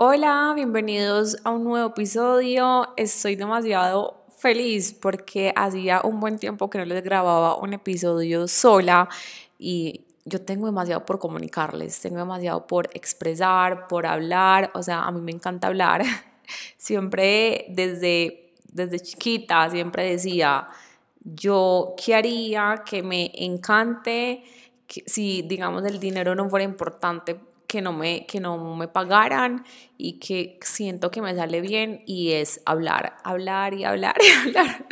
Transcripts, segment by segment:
Hola, bienvenidos a un nuevo episodio. Estoy demasiado feliz porque hacía un buen tiempo que no les grababa un episodio sola y yo tengo demasiado por comunicarles, tengo demasiado por expresar, por hablar, o sea, a mí me encanta hablar. Siempre desde, desde chiquita, siempre decía, yo qué haría que me encante si, digamos, el dinero no fuera importante que no me, que no me pagaran y que siento que me sale bien y es hablar, hablar y hablar y hablar.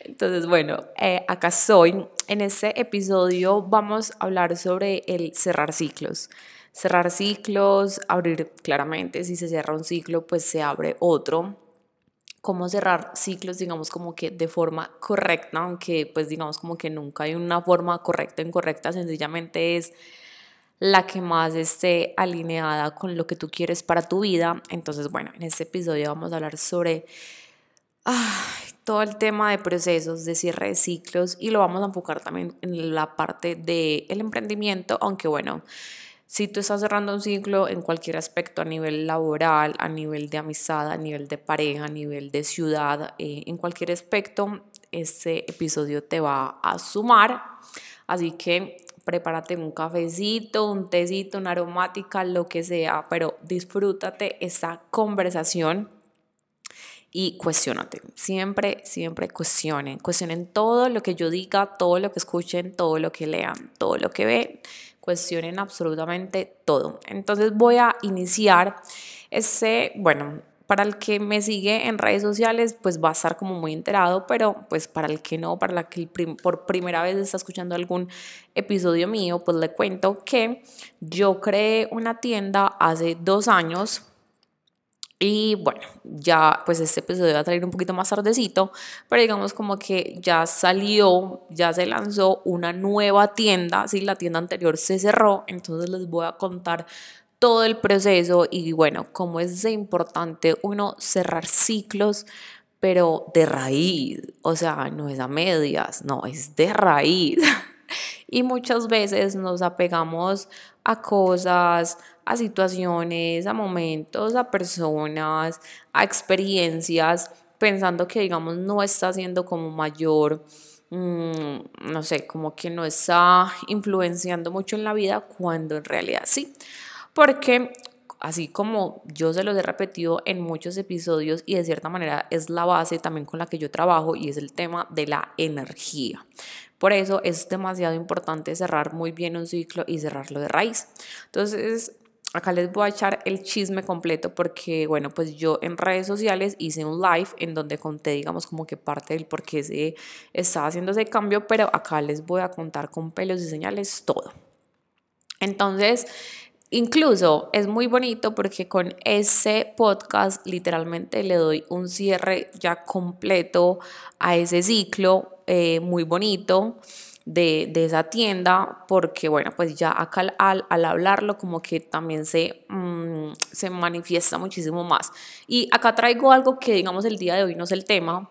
Entonces, bueno, eh, acá estoy. En este episodio vamos a hablar sobre el cerrar ciclos. Cerrar ciclos, abrir claramente, si se cierra un ciclo, pues se abre otro. Cómo cerrar ciclos, digamos, como que de forma correcta, aunque pues digamos como que nunca hay una forma correcta o incorrecta, sencillamente es la que más esté alineada con lo que tú quieres para tu vida. Entonces, bueno, en este episodio vamos a hablar sobre todo el tema de procesos, de cierre de ciclos y lo vamos a enfocar también en la parte del el emprendimiento, aunque bueno, si tú estás cerrando un ciclo en cualquier aspecto, a nivel laboral, a nivel de amistad, a nivel de pareja, a nivel de ciudad, eh, en cualquier aspecto, este episodio te va a sumar. Así que prepárate un cafecito, un tecito, una aromática, lo que sea, pero disfrútate esta conversación y cuestionate. Siempre, siempre cuestionen. Cuestionen todo lo que yo diga, todo lo que escuchen, todo lo que lean, todo lo que ven. Cuestionen absolutamente todo. Entonces voy a iniciar ese, bueno, para el que me sigue en redes sociales, pues va a estar como muy enterado, pero pues para el que no, para la que por primera vez está escuchando algún episodio mío, pues le cuento que yo creé una tienda hace dos años. Y bueno, ya pues este episodio va a salir un poquito más tardecito, pero digamos como que ya salió, ya se lanzó una nueva tienda, sí, la tienda anterior se cerró, entonces les voy a contar todo el proceso y bueno, cómo es de importante uno cerrar ciclos, pero de raíz, o sea, no es a medias, no, es de raíz. y muchas veces nos apegamos a cosas, a situaciones, a momentos, a personas, a experiencias, pensando que, digamos, no está haciendo como mayor, mm, no sé, como que no está influenciando mucho en la vida, cuando en realidad sí porque así como yo se los he repetido en muchos episodios y de cierta manera es la base también con la que yo trabajo y es el tema de la energía. Por eso es demasiado importante cerrar muy bien un ciclo y cerrarlo de raíz. Entonces, acá les voy a echar el chisme completo porque, bueno, pues yo en redes sociales hice un live en donde conté, digamos, como que parte del por qué se estaba haciendo ese cambio, pero acá les voy a contar con pelos y señales todo. Entonces, Incluso es muy bonito porque con ese podcast literalmente le doy un cierre ya completo a ese ciclo eh, muy bonito de, esa tienda porque bueno pues ya acá al, hablarlo como que también se, mm, se manifiesta muchísimo más. Y acá traigo algo que digamos el día de hoy no es el tema,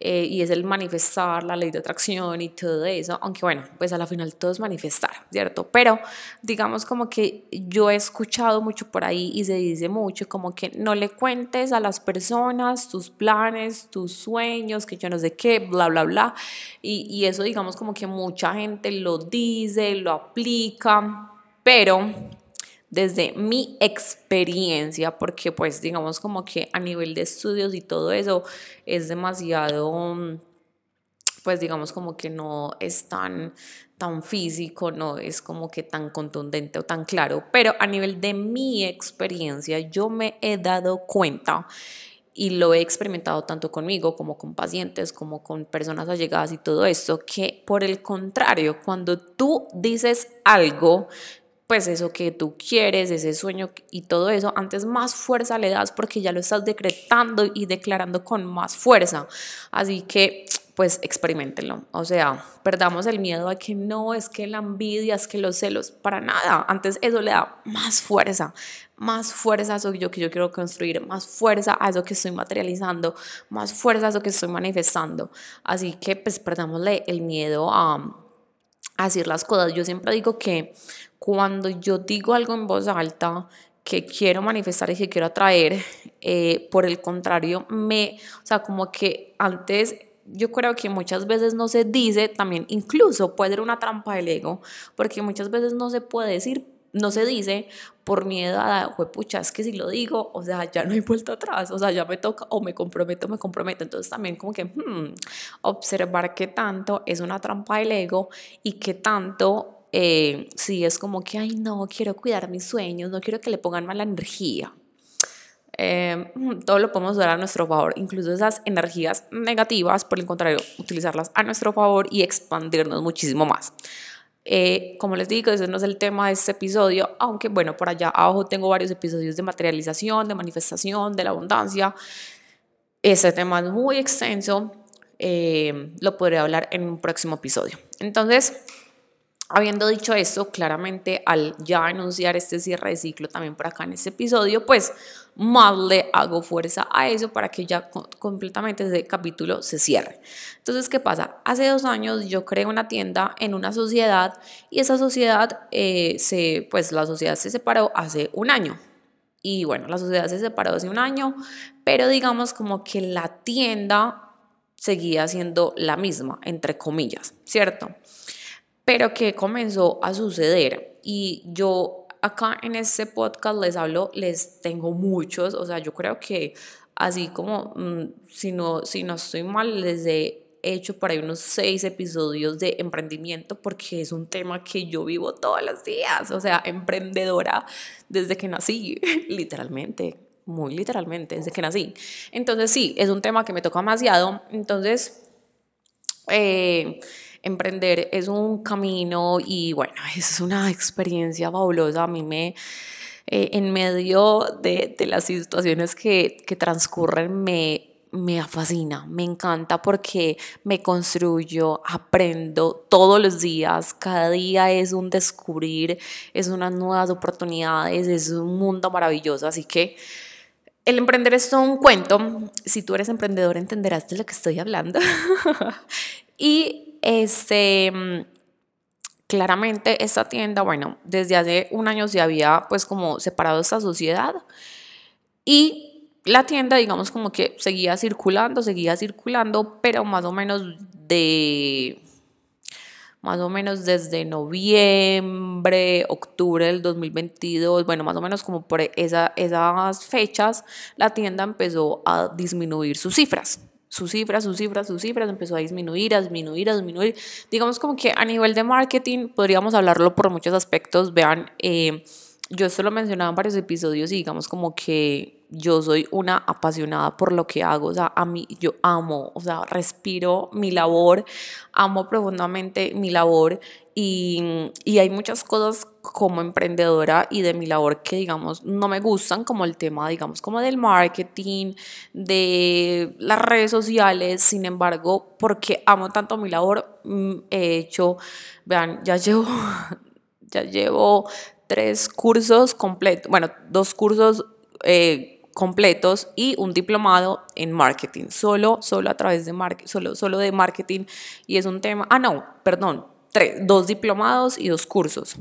eh, y es el manifestar, la ley de atracción y todo eso, aunque bueno, pues a la final todo es manifestar, ¿cierto? Pero digamos como que yo he escuchado mucho por ahí y se dice mucho como que no le cuentes a las personas tus planes, tus sueños, que yo no sé qué, bla, bla, bla, y, y eso digamos como que mucha gente lo dice, lo aplica, pero desde mi experiencia, porque pues digamos como que a nivel de estudios y todo eso es demasiado, pues digamos como que no es tan, tan físico, no es como que tan contundente o tan claro, pero a nivel de mi experiencia yo me he dado cuenta y lo he experimentado tanto conmigo como con pacientes, como con personas allegadas y todo esto, que por el contrario, cuando tú dices algo pues eso que tú quieres, ese sueño y todo eso, antes más fuerza le das porque ya lo estás decretando y declarando con más fuerza. Así que pues experimentenlo. O sea, perdamos el miedo a que no, es que la envidia, es que los celos, para nada. Antes eso le da más fuerza, más fuerza a eso que yo, que yo quiero construir, más fuerza a eso que estoy materializando, más fuerza a eso que estoy manifestando. Así que pues perdámosle el miedo a, a decir las cosas. Yo siempre digo que cuando yo digo algo en voz alta, que quiero manifestar y que quiero atraer. Eh, por el contrario, me, o sea, como que antes yo creo que muchas veces no se dice, también incluso puede ser una trampa del ego, porque muchas veces no se puede decir, no se dice por miedo a, pucha, es que si lo digo, o sea, ya no hay vuelta atrás, o sea, ya me toca o me comprometo, me comprometo. Entonces también como que hmm, observar qué tanto es una trampa del ego y qué tanto eh, si es como que, ay, no, quiero cuidar mis sueños, no quiero que le pongan mala energía. Eh, todo lo podemos usar a nuestro favor, incluso esas energías negativas, por el contrario, utilizarlas a nuestro favor y expandirnos muchísimo más. Eh, como les digo, ese no es el tema de este episodio, aunque bueno, por allá abajo tengo varios episodios de materialización, de manifestación, de la abundancia. Ese tema es muy extenso, eh, lo podré hablar en un próximo episodio. Entonces, Habiendo dicho esto, claramente al ya anunciar este cierre de ciclo también por acá en este episodio, pues más le hago fuerza a eso para que ya completamente ese capítulo se cierre. Entonces, ¿qué pasa? Hace dos años yo creé una tienda en una sociedad y esa sociedad, eh, se, pues la sociedad se separó hace un año. Y bueno, la sociedad se separó hace un año, pero digamos como que la tienda seguía siendo la misma, entre comillas, ¿cierto? Pero ¿qué comenzó a suceder? Y yo acá en este podcast les hablo, les tengo muchos, o sea, yo creo que así como, mm, si, no, si no estoy mal, les he hecho por ahí unos seis episodios de emprendimiento porque es un tema que yo vivo todos los días, o sea, emprendedora desde que nací, literalmente, muy literalmente, desde que nací. Entonces sí, es un tema que me toca demasiado, entonces... Eh, emprender es un camino y bueno, es una experiencia fabulosa. A mí me, eh, en medio de, de las situaciones que, que transcurren, me, me fascina, me encanta porque me construyo, aprendo todos los días, cada día es un descubrir, es unas nuevas oportunidades, es un mundo maravilloso, así que el emprender es todo un cuento, si tú eres emprendedor entenderás de lo que estoy hablando. y este, mm, claramente esta tienda, bueno, desde hace un año se había pues como separado esta sociedad y la tienda digamos como que seguía circulando, seguía circulando, pero más o menos de más o menos desde noviembre, octubre del 2022, bueno, más o menos como por esa, esas fechas, la tienda empezó a disminuir sus cifras sus cifras, sus cifras, sus cifras, empezó a disminuir, a disminuir, a disminuir. Digamos como que a nivel de marketing podríamos hablarlo por muchos aspectos. Vean, eh, yo esto lo mencionaba en varios episodios y digamos como que yo soy una apasionada por lo que hago, o sea, a mí yo amo, o sea, respiro mi labor, amo profundamente mi labor y, y, hay muchas cosas como emprendedora y de mi labor que digamos no me gustan, como el tema digamos como del marketing, de las redes sociales, sin embargo, porque amo tanto mi labor, mm, he hecho, vean, ya llevo, ya llevo tres cursos completos, bueno, dos cursos. Eh, completos y un diplomado en marketing, solo, solo a través de solo, solo de marketing. Y es un tema, ah no, perdón, tres, dos diplomados y dos cursos.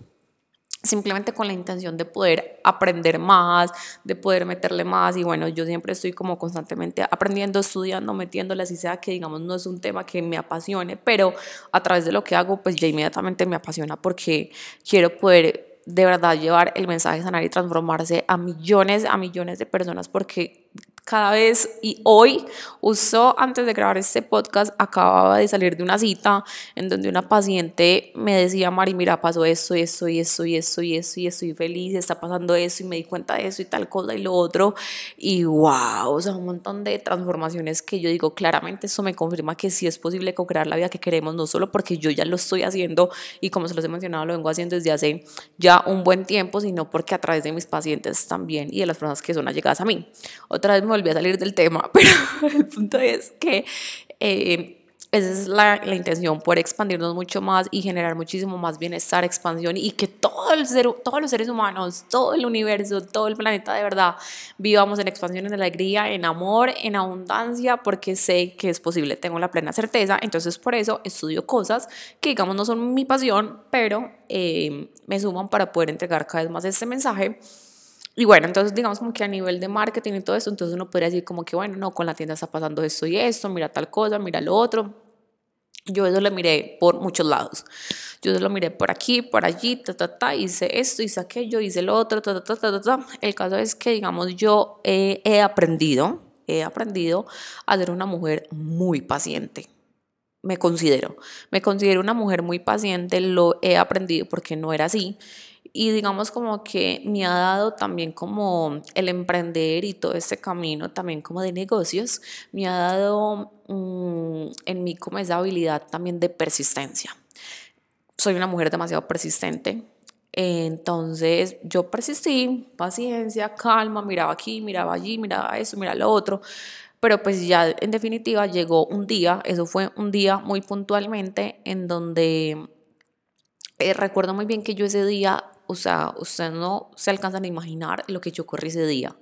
Simplemente con la intención de poder aprender más, de poder meterle más. Y bueno, yo siempre estoy como constantemente aprendiendo, estudiando, metiéndole así sea que digamos no es un tema que me apasione, pero a través de lo que hago pues ya inmediatamente me apasiona porque quiero poder de verdad llevar el mensaje sanar y transformarse a millones, a millones de personas, porque cada vez y hoy, justo antes de grabar este podcast, acababa de salir de una cita en donde una paciente me decía, Mari, mira, pasó esto esto y esto y esto y esto y estoy feliz, está pasando eso y me di cuenta de eso y tal cosa y lo otro. Y wow, o sea, un montón de transformaciones que yo digo, claramente eso me confirma que sí es posible co-crear la vida que queremos, no solo porque yo ya lo estoy haciendo y como se los he mencionado, lo vengo haciendo desde hace ya un buen tiempo, sino porque a través de mis pacientes también y de las personas que son allegadas a mí. Otra vez me volví a salir del tema, pero el punto es que eh, esa es la, la, intención, poder expandirnos mucho más y generar muchísimo más bienestar, expansión y que todo el ser, todos los seres humanos, todo el universo, todo el planeta de verdad vivamos en expansión, en alegría, en amor, en abundancia, porque sé que es posible, tengo la plena certeza, entonces por eso estudio cosas que digamos no son mi pasión, pero eh, me suman para poder entregar cada vez más este mensaje Y bueno, entonces digamos como que a nivel de marketing y todo eso, entonces uno podría decir como que, bueno, no, con la tienda está pasando esto y esto, mira tal cosa, mira lo otro. Yo eso lo miré por muchos lados. Yo eso lo miré por aquí, por allí, ta, ta, ta, hice esto, hice aquello, hice lo otro, ta, ta, ta, ta, ta. El caso es que, digamos, yo he aprendido, he aprendido a ser una mujer muy paciente me considero. Me considero una mujer muy paciente, lo he aprendido porque no era así y digamos como que me ha dado también como el emprender y todo este camino también como de negocios, me ha dado mm, en mí como esa habilidad también de persistencia. Soy una mujer demasiado persistente, entonces yo persistí, paciencia, calma, miraba aquí, miraba allí, miraba eso, miraba lo otro, pero pues ya en definitiva llegó un día, eso fue un día muy puntualmente en donde eh, recuerdo muy bien que yo ese día o sea, ustedes no se alcanzan a imaginar lo que yo corrí ese día.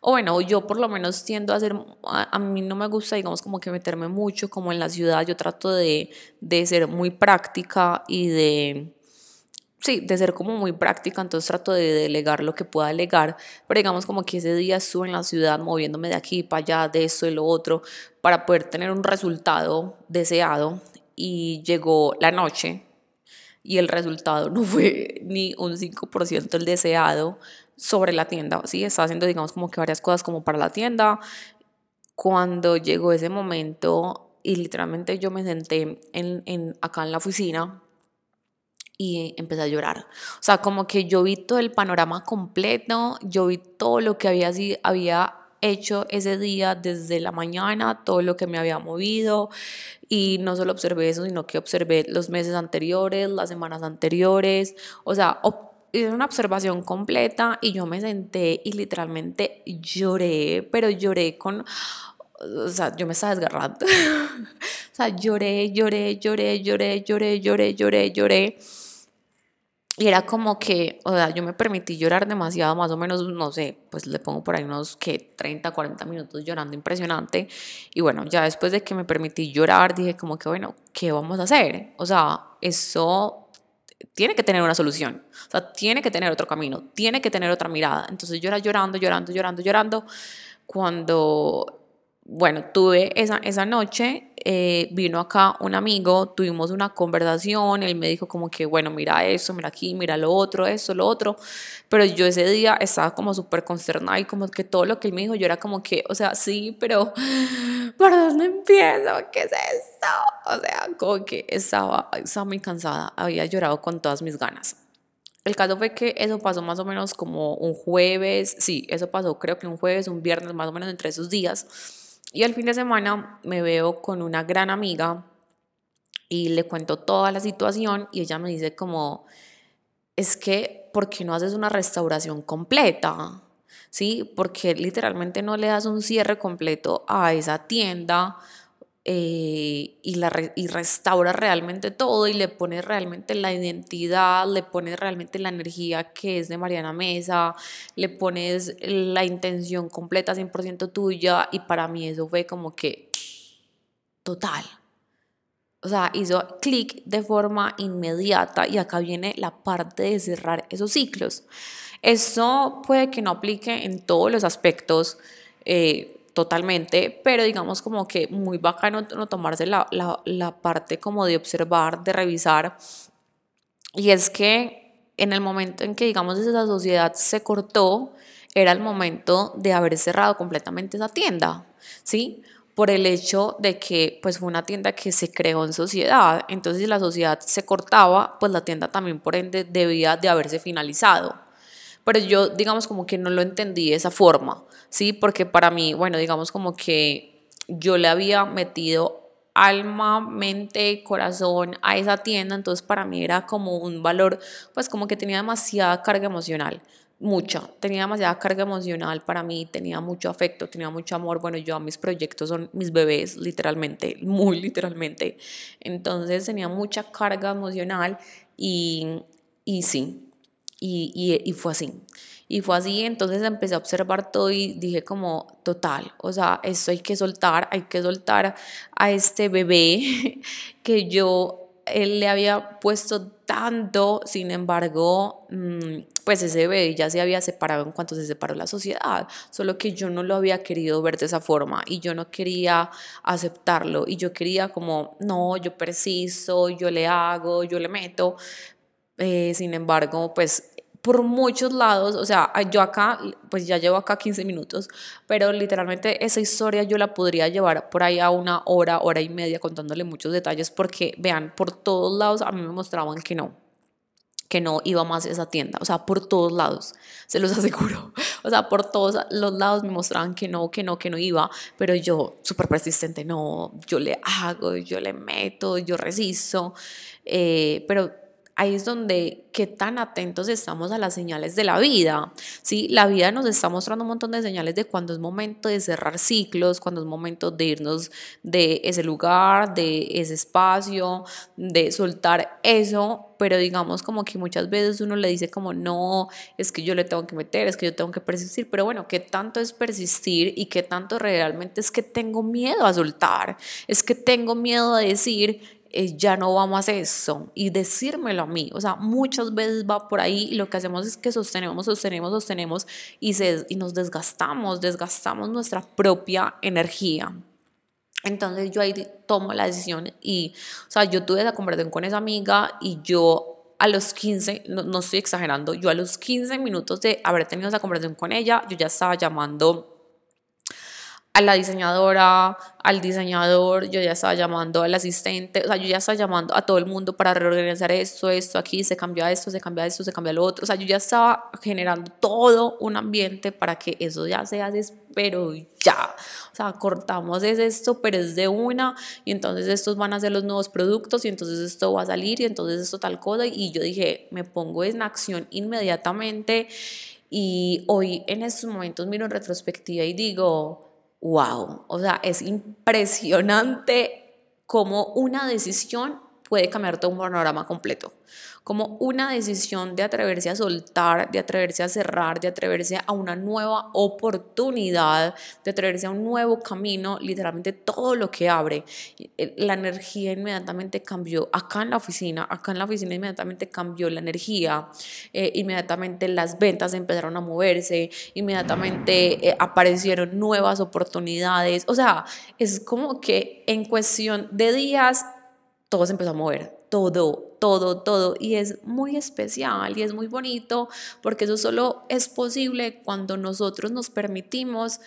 O bueno, yo por lo menos tiendo a hacer, a, mí no me gusta, digamos, como que meterme mucho como en la ciudad, yo trato de, de ser muy práctica y de, sí, de ser como muy práctica, entonces trato de delegar lo que pueda delegar, pero digamos como que ese día estuve en la ciudad moviéndome de aquí para allá, de eso y lo otro, para poder tener un resultado deseado. Y llegó la noche, y el resultado no fue ni un 5% el deseado sobre la tienda, ¿sí? Estaba haciendo, digamos, como que varias cosas como para la tienda. Cuando llegó ese momento y literalmente yo me senté en, en, acá en la oficina y empecé a llorar. O sea, como que yo vi todo el panorama completo, yo vi todo lo que había, había hecho ese día desde la mañana, todo lo que me había movido. Y no solo observé eso, sino que observé los meses anteriores, las semanas anteriores, o sea, hice una observación completa y yo me senté y literalmente lloré, pero lloré con, o sea, yo me estaba desgarrando, o sea, lloré, lloré, lloré, lloré, lloré, lloré, lloré, lloré. Y era como que, o sea, yo me permití llorar demasiado, más o menos, no sé, pues le pongo por ahí unos que 30, 40 minutos llorando impresionante. Y bueno, ya después de que me permití llorar, dije como que, bueno, ¿qué vamos a hacer? O sea, eso tiene que tener una solución, o sea, tiene que tener otro camino, tiene que tener otra mirada. Entonces yo era llorando, llorando, llorando, llorando, cuando bueno, tuve esa, esa noche, eh, vino acá un amigo, tuvimos una conversación, él me dijo como que, bueno, mira esto, mira aquí, mira lo otro, esto, lo otro, pero yo ese día estaba como súper consternada y como que todo lo que él me dijo, yo era como que, o sea, sí, pero ¿por dónde empiezo? ¿Qué es esto? O sea, como que estaba, estaba muy cansada, había llorado con todas mis ganas. El caso fue que eso pasó más o menos como un jueves, sí, eso pasó creo que un jueves, un viernes, más o menos entre esos días. Y al fin de semana me veo con una gran amiga y le cuento toda la situación y ella me dice como, es que, ¿por qué no haces una restauración completa? ¿Sí? Porque literalmente no le das un cierre completo a esa tienda eh, y, la y restaura realmente todo y le pone realmente la identidad, le pones realmente la energía que es de Mariana Mesa, le pones la intención completa 100% tuya y para mí eso fue como que total. O sea, hizo clic de forma inmediata y acá viene la parte de cerrar esos ciclos. Eso puede que no aplique en todos los aspectos. Eh, totalmente, pero digamos como que muy bacano no tomarse la, la, la, parte como de observar, de revisar. Y es que en el momento en que digamos esa sociedad se cortó, era el momento de haber cerrado completamente esa tienda, ¿sí? Por el hecho de que pues fue una tienda que se creó en sociedad, entonces si la sociedad se cortaba, pues la tienda también por ende debía de haberse finalizado. Pero yo digamos como que no lo entendí de esa forma. ¿sí? Porque para mí, bueno, digamos como que yo le había metido alma, mente, corazón a esa tienda, entonces para mí era como un valor, pues como que tenía demasiada carga emocional, mucha, tenía demasiada carga emocional para mí, tenía mucho afecto, tenía mucho amor, bueno, yo a mis proyectos son mis bebés, literalmente, muy literalmente, entonces tenía mucha carga emocional y, y sí, y, y, fue así. Y fue así, entonces empecé a observar todo y dije como, total, o sea, esto hay que soltar, hay que soltar a este bebé que yo él le había puesto tanto, sin embargo, mm, pues ese bebé ya se había separado en cuanto se separó la sociedad, solo que yo no lo había querido ver de esa forma y yo no quería aceptarlo y yo quería como, no, yo persisto, yo le hago, yo le meto, eh, sin embargo, pues por muchos lados, o sea, yo acá, pues ya llevo acá 15 minutos, pero literalmente esa historia yo la podría llevar por ahí a una hora, hora y media contándole muchos detalles porque vean, por todos lados a mí me mostraban que no, que no iba más a esa tienda, o sea, por todos lados, se los aseguro, o sea, por todos los lados me mostraban que no, que no, que no iba, pero yo súper persistente, no, yo le hago, yo le meto, yo resisto, eh, pero ahí es donde qué tan atentos estamos a las señales de la vida. ¿sí? La vida nos está mostrando un montón de señales de cuando es momento de cerrar ciclos, cuando es momento de irnos de ese lugar, de ese espacio, de soltar eso, pero digamos como que muchas veces uno le dice como no, es que yo le tengo que meter, es que yo tengo que persistir, pero bueno, ¿qué tanto es persistir y qué tanto realmente es que tengo miedo a soltar? Es que tengo miedo a decir eh, ya no vamos a eso y decírmelo a mí. O sea, muchas veces va por ahí y lo que hacemos es que sostenemos, sostenemos, sostenemos y, se, y nos desgastamos, desgastamos nuestra propia energía. Entonces yo ahí tomo la decisión y, o sea, yo tuve esa conversación con esa amiga y yo a los 15, no, no estoy exagerando, yo a los 15 minutos de haber tenido esa conversación con ella, yo ya estaba llamando a la diseñadora, al diseñador, yo ya estaba llamando al asistente, o sea, yo ya estaba llamando a todo el mundo para reorganizar esto, esto, aquí, se cambia esto, se cambia esto, se cambia lo otro, o sea, yo ya estaba generando todo un ambiente para que eso ya se hace, pero ya, o sea, cortamos es esto, pero es de una, y entonces estos van a ser los nuevos productos, y entonces esto va a salir, y entonces esto tal cosa, y yo dije, me pongo en acción inmediatamente, y hoy en estos momentos miro en retrospectiva y digo, wow, o sea, es impresionante cómo una decisión puede cambiar todo un panorama completo como una decisión de atreverse a soltar, de atreverse a cerrar, de atreverse a una nueva oportunidad, de atreverse a un nuevo camino, literalmente todo lo que abre. Eh, la energía inmediatamente cambió. Acá en la oficina, acá en la oficina inmediatamente cambió la energía, eh, inmediatamente las ventas empezaron a moverse, inmediatamente eh, aparecieron nuevas oportunidades. O sea, es como que en cuestión de días todo se empezó a mover, todo, todo, todo. Y es muy especial y es muy bonito porque eso solo es posible cuando nosotros nos permitimos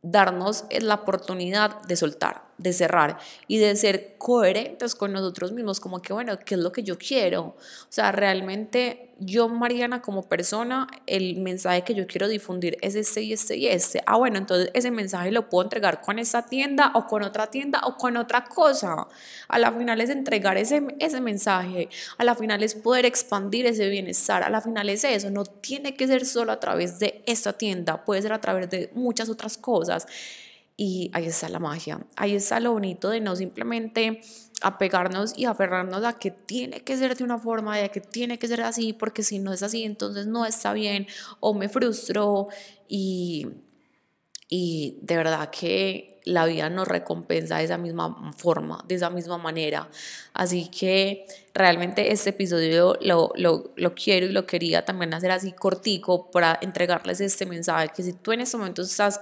darnos la oportunidad de soltar, de cerrar y de ser coherentes con nosotros mismos, como que, bueno, ¿qué es lo que yo quiero? O sea, realmente yo, Mariana, como persona, el mensaje que yo quiero difundir es este y este y este. Ah, bueno, entonces ese mensaje lo puedo entregar con esta tienda o con otra tienda o con otra cosa. A la final es entregar ese, ese mensaje. A la final es poder expandir ese bienestar. A la final es eso. No tiene que ser solo a través de esta tienda. Puede ser a través de muchas otras cosas. Y ahí está la magia. Ahí está lo bonito de no simplemente apegarnos y aferrarnos a que tiene que ser de una forma, de que tiene que ser así, porque si no es así, entonces no está bien o me frustro y, y de verdad que la vida nos recompensa de esa misma forma, de esa misma manera. Así que realmente este episodio lo, lo, quiero y lo quería también hacer así cortico para entregarles este mensaje, que si tú en este momento estás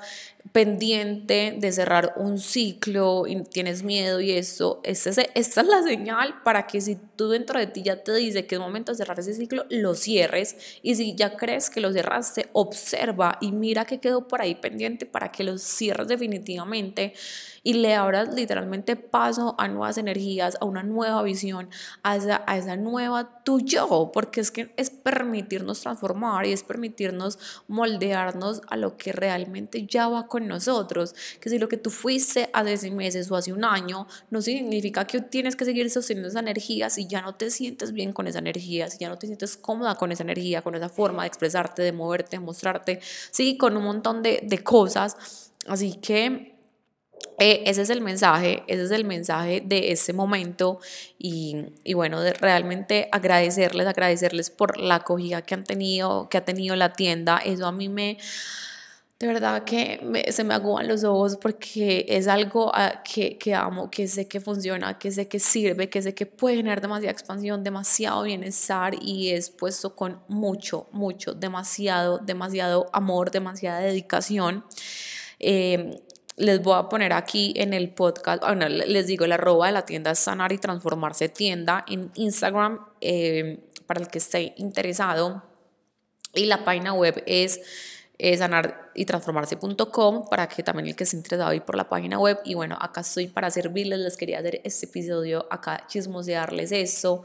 pendiente de cerrar un ciclo y tienes miedo y eso, esta es, esta es la señal para que si tú dentro de ti ya te dice que es momento de cerrar ese ciclo, lo cierres y si ya crees que lo cerraste, observa y mira qué quedó por ahí pendiente para que lo cierres definitivamente y le abras literalmente paso a nuevas energías, a una nueva visión, a esa, a esa nueva tu yo, porque es que es permitirnos transformar y es permitirnos moldearnos a lo que realmente ya va con nosotros, que si lo que tú fuiste hace seis meses o hace un año, no significa que tienes que seguir sosteniendo esa energía si ya no te sientes bien con esa energía, si ya no te sientes cómoda con esa energía, con esa forma de expresarte, de moverte, de mostrarte, sí, con un montón de, de cosas. Así que eh, ese es el mensaje, ese es el mensaje de ese momento y, y, bueno, realmente agradecerles, agradecerles por la acogida que han tenido, que ha tenido la tienda, eso a mí me, de verdad que se me aguan los ojos porque es algo ah, que, que, amo, que sé que funciona, que sé que sirve, que sé que puede generar demasiada expansión, demasiado bienestar y es puesto con mucho, mucho, demasiado, demasiado amor, demasiada dedicación. Eh, les voy a poner aquí en el podcast, bueno, les digo, la arroba de la tienda es Sanar y Transformarse Tienda en Instagram eh, para el que esté interesado. Y la página web es eh, sanar y transformarse.com para que también el que esté interesado ir por la página web. Y bueno, acá estoy para servirles. Les quería hacer este episodio acá, chismosearles eso.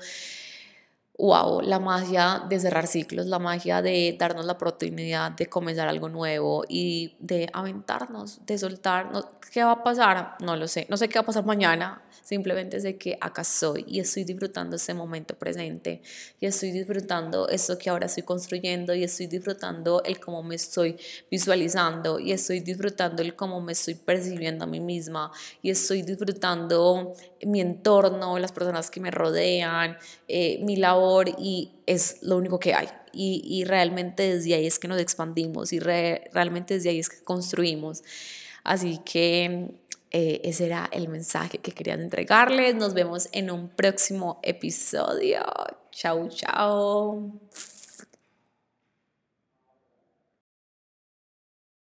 Wow, la magia de cerrar ciclos, la magia de darnos la oportunidad de comenzar algo nuevo y de aventarnos, de soltarnos. ¿Qué va a pasar? No lo sé. No sé qué va a pasar mañana Simplemente sé que acá estoy y estoy disfrutando este momento presente y estoy disfrutando esto que ahora estoy construyendo y estoy disfrutando el cómo me estoy visualizando y estoy disfrutando el cómo me estoy percibiendo a mí misma y estoy disfrutando mi entorno, las personas que me rodean, eh, mi labor y es lo único que hay. Y, y realmente desde ahí es que nos expandimos y realmente desde ahí es que construimos. Así que eh, ese era el mensaje que querían entregarles. Nos vemos en un próximo episodio. Chao, chao.